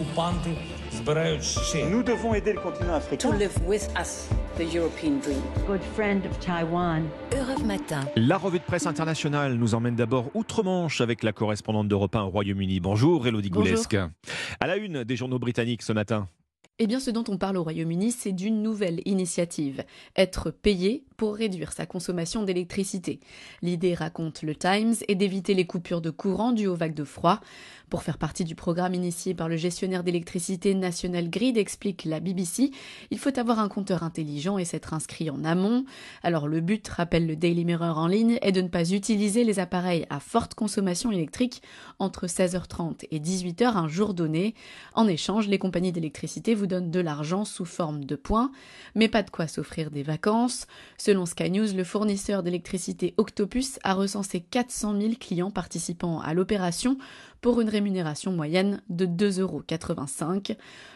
окупанти збирають ще. Nous devons aider le continent to africain. live with us the European dream. good friend of Taiwan. Europe Matin. La revue de presse internationale nous emmène d'abord outre-Manche avec la correspondante d'Europe 1 au Royaume-Uni. Bonjour Elodie Bonjour. Goulesque. À la une des journaux britanniques ce matin. Eh bien, ce dont on parle au Royaume-Uni, c'est d'une nouvelle initiative. Être payé pour réduire sa consommation d'électricité. L'idée, raconte le Times, est d'éviter les coupures de courant dues aux vagues de froid. Pour faire partie du programme initié par le gestionnaire d'électricité National Grid, explique la BBC, il faut avoir un compteur intelligent et s'être inscrit en amont. Alors le but, rappelle le Daily Mirror en ligne, est de ne pas utiliser les appareils à forte consommation électrique entre 16h30 et 18h un jour donné. En échange, les compagnies d'électricité vous donnent de l'argent sous forme de points, mais pas de quoi s'offrir des vacances. Selon Sky News, le fournisseur d'électricité Octopus a recensé 400 000 clients participant à l'opération pour une rémunération moyenne de 2,85 euros.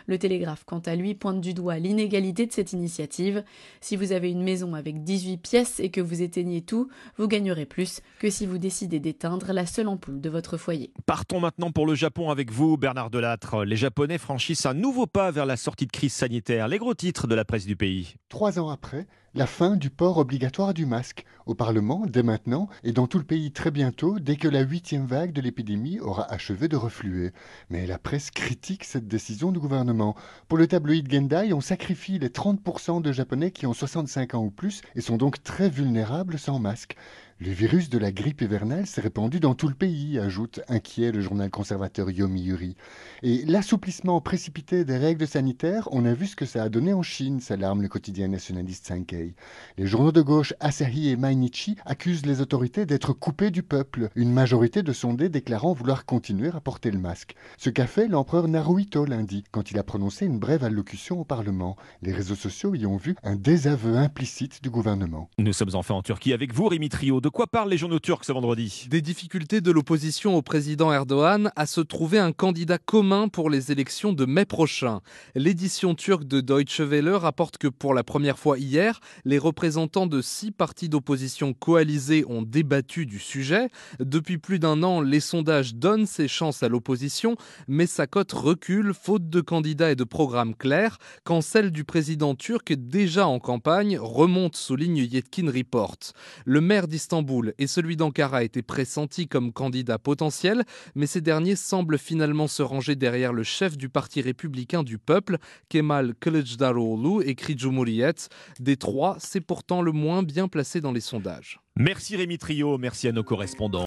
Le Télégraphe, quant à lui, pointe du doigt l'inégalité de cette initiative. Si vous avez une maison avec 18 pièces et que vous éteignez tout, vous gagnerez plus que si vous décidez d'éteindre la seule ampoule de votre foyer. Partons maintenant pour le Japon avec vous, Bernard Delattre. Les Japonais franchissent un nouveau pas vers la sortie de crise sanitaire. Les gros titres de la presse du pays. Trois ans après, la fin du port obligatoire du masque. Au Parlement, dès maintenant, et dans tout le pays très bientôt, dès que la huitième vague de l'épidémie aura achevé de refluer. Mais la presse critique cette décision du gouvernement. Pour le tabloïd Gendai, on sacrifie les 30% de Japonais qui ont 65 ans ou plus et sont donc très vulnérables sans masque. Le virus de la grippe hivernale s'est répandu dans tout le pays, ajoute inquiet le journal conservateur Yomiuri. Et l'assouplissement précipité des règles sanitaires, on a vu ce que ça a donné en Chine, s'alarme le quotidien nationaliste Sankei. Les journaux de gauche Asahi et Mainichi accusent les autorités d'être coupées du peuple, une majorité de sondés déclarant vouloir continuer à porter le masque. Ce qu'a fait l'empereur Naruhito lundi, quand il a prononcé une brève allocution au Parlement. Les réseaux sociaux y ont vu un désaveu implicite du gouvernement. Nous sommes enfin en Turquie avec vous, quoi parlent les journaux turcs ce vendredi Des difficultés de l'opposition au président Erdogan à se trouver un candidat commun pour les élections de mai prochain. L'édition turque de Deutsche Welle rapporte que pour la première fois hier, les représentants de six partis d'opposition coalisés ont débattu du sujet. Depuis plus d'un an, les sondages donnent ses chances à l'opposition, mais sa cote recule faute de candidats et de programmes clairs, quand celle du président turc, déjà en campagne, remonte, souligne Yetkin Report. Le maire et celui d'Ankara étaient pressentis comme candidats potentiels, mais ces derniers semblent finalement se ranger derrière le chef du parti républicain du peuple, Kemal Kılıçdaroğlu, écrit Cumhuriyet. Des trois, c'est pourtant le moins bien placé dans les sondages. Merci Rémi Trio, merci à nos correspondants.